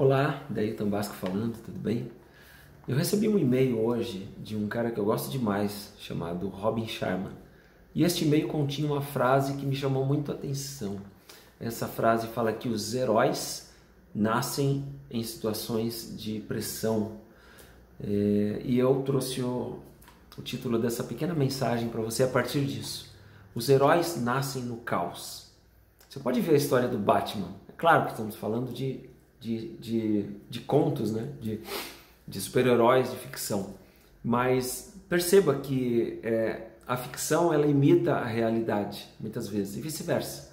Olá, daí Tambasco falando, tudo bem? Eu recebi um e-mail hoje de um cara que eu gosto demais, chamado Robin Sharma. E este e-mail continha uma frase que me chamou muito a atenção. Essa frase fala que os heróis nascem em situações de pressão. É, e eu trouxe o, o título dessa pequena mensagem para você a partir disso. Os heróis nascem no caos. Você pode ver a história do Batman. É claro que estamos falando de, de, de, de contos, né? de, de super-heróis de ficção. Mas perceba que é, a ficção ela imita a realidade, muitas vezes, e vice-versa.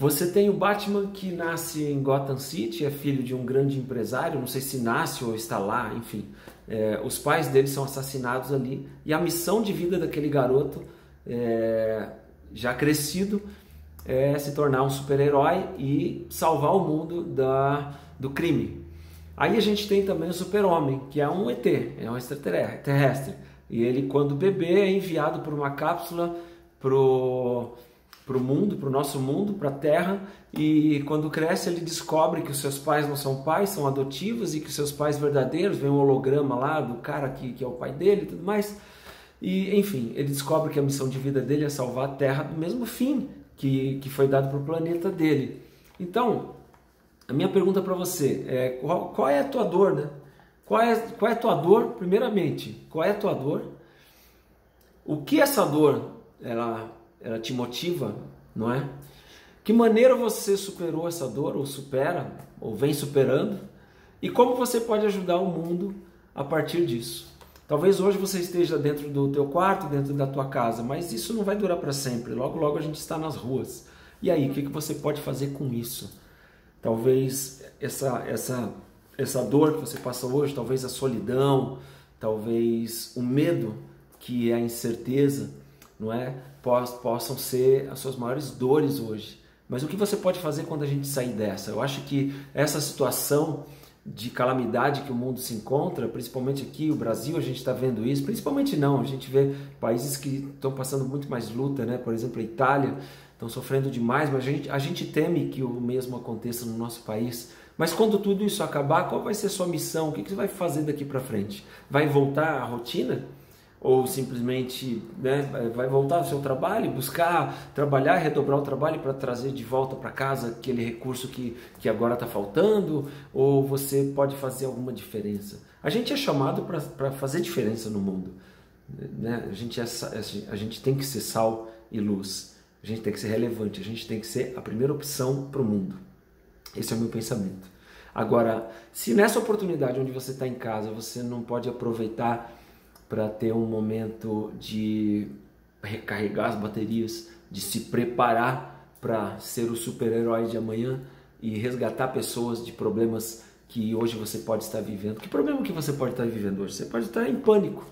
Você tem o Batman que nasce em Gotham City, é filho de um grande empresário, não sei se nasce ou está lá, enfim. É, os pais dele são assassinados ali e a missão de vida daquele garoto, é, já crescido, é se tornar um super-herói e salvar o mundo da, do crime. Aí a gente tem também o super-homem, que é um ET, é um extraterrestre. E ele, quando bebê, é enviado por uma cápsula pro para o mundo, para o nosso mundo, para a Terra, e quando cresce ele descobre que os seus pais não são pais, são adotivos, e que os seus pais verdadeiros, vem um holograma lá do cara que, que é o pai dele e tudo mais. E, enfim, ele descobre que a missão de vida dele é salvar a Terra do mesmo fim que, que foi dado para o planeta dele. Então, a minha pergunta para você é qual, qual, é a tua dor, né? Qual é, qual é a tua dor, primeiramente? Qual é a tua dor? O que essa dor ela, ela te motiva, não é? Que maneira você superou essa dor, ou supera, ou vem superando? E como você pode ajudar o mundo a partir disso? Talvez hoje você esteja dentro do teu quarto, dentro da tua casa, mas isso não vai durar para sempre. Logo, logo a gente está nas ruas. E aí, o que, que você pode fazer com isso? Talvez essa, essa, essa dor que você passa hoje, talvez a solidão, talvez o medo, que é a incerteza, não é? Possam ser as suas maiores dores hoje. Mas o que você pode fazer quando a gente sair dessa? Eu acho que essa situação de calamidade que o mundo se encontra, principalmente aqui, o Brasil, a gente está vendo isso, principalmente não, a gente vê países que estão passando muito mais luta, né? por exemplo, a Itália, estão sofrendo demais, mas a gente, a gente teme que o mesmo aconteça no nosso país. Mas quando tudo isso acabar, qual vai ser sua missão? O que você vai fazer daqui para frente? Vai voltar à rotina? Ou simplesmente né, vai voltar ao seu trabalho, buscar trabalhar, redobrar o trabalho para trazer de volta para casa aquele recurso que, que agora está faltando, ou você pode fazer alguma diferença. A gente é chamado para fazer diferença no mundo. Né? A, gente é, a gente tem que ser sal e luz, a gente tem que ser relevante, a gente tem que ser a primeira opção para o mundo. Esse é o meu pensamento. Agora, se nessa oportunidade onde você está em casa você não pode aproveitar para ter um momento de recarregar as baterias, de se preparar para ser o super-herói de amanhã e resgatar pessoas de problemas que hoje você pode estar vivendo. Que problema que você pode estar vivendo hoje? Você pode estar em pânico.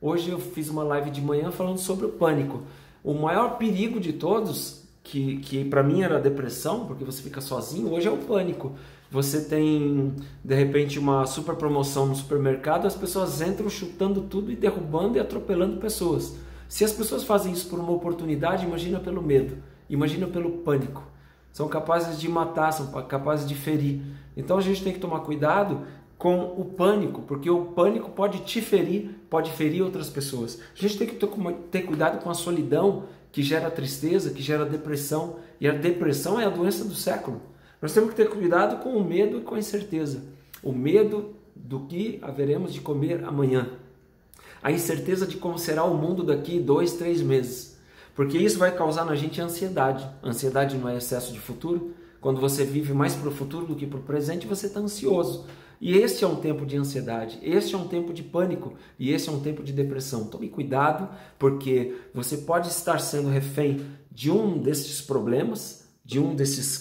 Hoje eu fiz uma live de manhã falando sobre o pânico. O maior perigo de todos, que, que para mim era depressão, porque você fica sozinho, hoje é o pânico você tem de repente uma super promoção no supermercado, as pessoas entram chutando tudo e derrubando e atropelando pessoas. Se as pessoas fazem isso por uma oportunidade, imagina pelo medo, imagina pelo pânico. São capazes de matar, são capazes de ferir. Então a gente tem que tomar cuidado com o pânico, porque o pânico pode te ferir, pode ferir outras pessoas. A gente tem que ter cuidado com a solidão que gera tristeza, que gera depressão, e a depressão é a doença do século. Nós temos que ter cuidado com o medo e com a incerteza. O medo do que haveremos de comer amanhã. A incerteza de como será o mundo daqui dois, três meses. Porque isso vai causar na gente ansiedade. Ansiedade não é excesso de futuro. Quando você vive mais para o futuro do que para o presente, você está ansioso. E este é um tempo de ansiedade, este é um tempo de pânico e este é um tempo de depressão. Tome cuidado, porque você pode estar sendo refém de um desses problemas, de um desses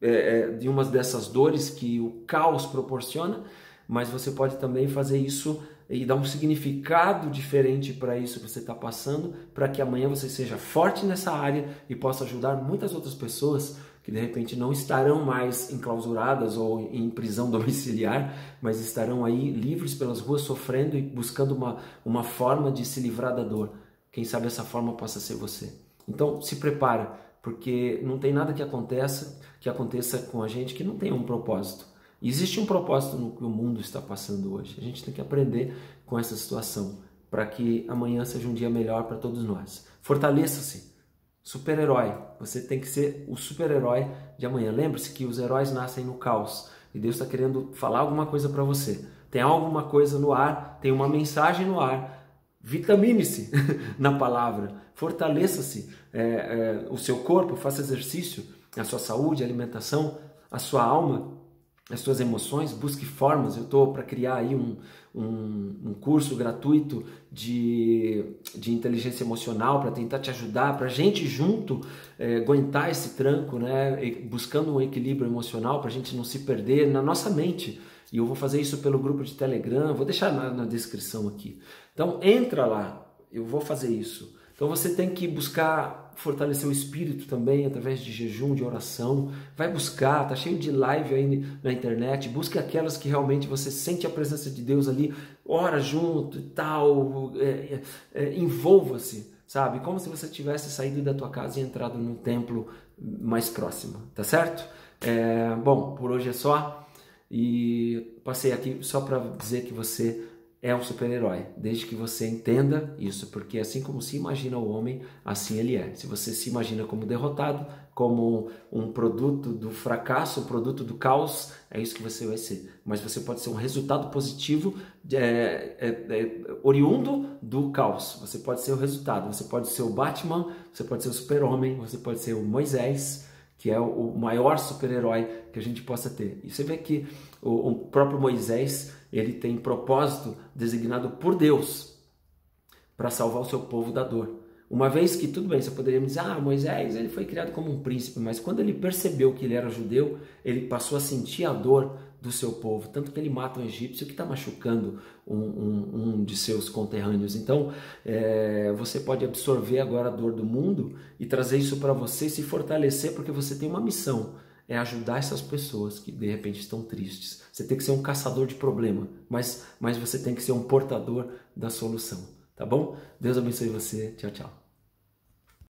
é, é, de uma dessas dores que o caos proporciona, mas você pode também fazer isso e dar um significado diferente para isso que você está passando, para que amanhã você seja forte nessa área e possa ajudar muitas outras pessoas que de repente não estarão mais enclausuradas ou em prisão domiciliar, mas estarão aí livres pelas ruas sofrendo e buscando uma, uma forma de se livrar da dor. Quem sabe essa forma possa ser você. Então se prepara, porque não tem nada que aconteça, que aconteça com a gente que não tenha um propósito. existe um propósito no que o mundo está passando hoje. A gente tem que aprender com essa situação para que amanhã seja um dia melhor para todos nós. Fortaleça-se. Super-herói. Você tem que ser o super-herói de amanhã. Lembre-se que os heróis nascem no caos e Deus está querendo falar alguma coisa para você. Tem alguma coisa no ar, tem uma mensagem no ar. Vitamine-se na palavra, fortaleça-se é, é, o seu corpo, faça exercício, a sua saúde, alimentação, a sua alma as suas emoções, busque formas. Eu estou para criar aí um, um, um, curso gratuito de, de inteligência emocional para tentar te ajudar, para a gente junto é, aguentar esse tranco, né? buscando um equilíbrio emocional, para a gente não se perder na nossa mente. E eu vou fazer isso pelo grupo de Telegram, vou deixar na, na descrição aqui. Então entra lá, eu vou fazer isso. Então você tem que buscar fortalecer o espírito também através de jejum, de oração. Vai buscar, tá cheio de live aí na internet. Busque aquelas que realmente você sente a presença de Deus ali, ora junto e tal. É, é, é, Envolva-se, sabe? Como se você tivesse saído da tua casa e entrado no templo mais próximo, tá certo? É, bom, por hoje é só. E passei aqui só para dizer que você é um super-herói, desde que você entenda isso, porque assim como se imagina o homem, assim ele é. Se você se imagina como derrotado, como um produto do fracasso, um produto do caos, é isso que você vai ser. Mas você pode ser um resultado positivo é, é, é, oriundo do caos. Você pode ser o resultado. Você pode ser o Batman, você pode ser o super-homem, você pode ser o Moisés, que é o maior super-herói que a gente possa ter. E você vê que o, próprio Moisés ele tem propósito designado por Deus para salvar o seu povo da dor. Uma vez que, tudo bem, você poderia me dizer, ah, Moisés ele foi criado como um príncipe, mas quando ele percebeu que ele era judeu, ele passou a sentir a dor do seu povo, tanto que ele mata um egípcio que está machucando um, um, um, de seus conterrâneos. Então, é, você pode absorver agora a dor do mundo e trazer isso para você e se fortalecer, porque você tem uma missão é ajudar essas pessoas que de repente estão tristes. Você tem que ser um caçador de problema, mas, mas você tem que ser um portador da solução, tá bom? Deus abençoe você. Tchau, tchau.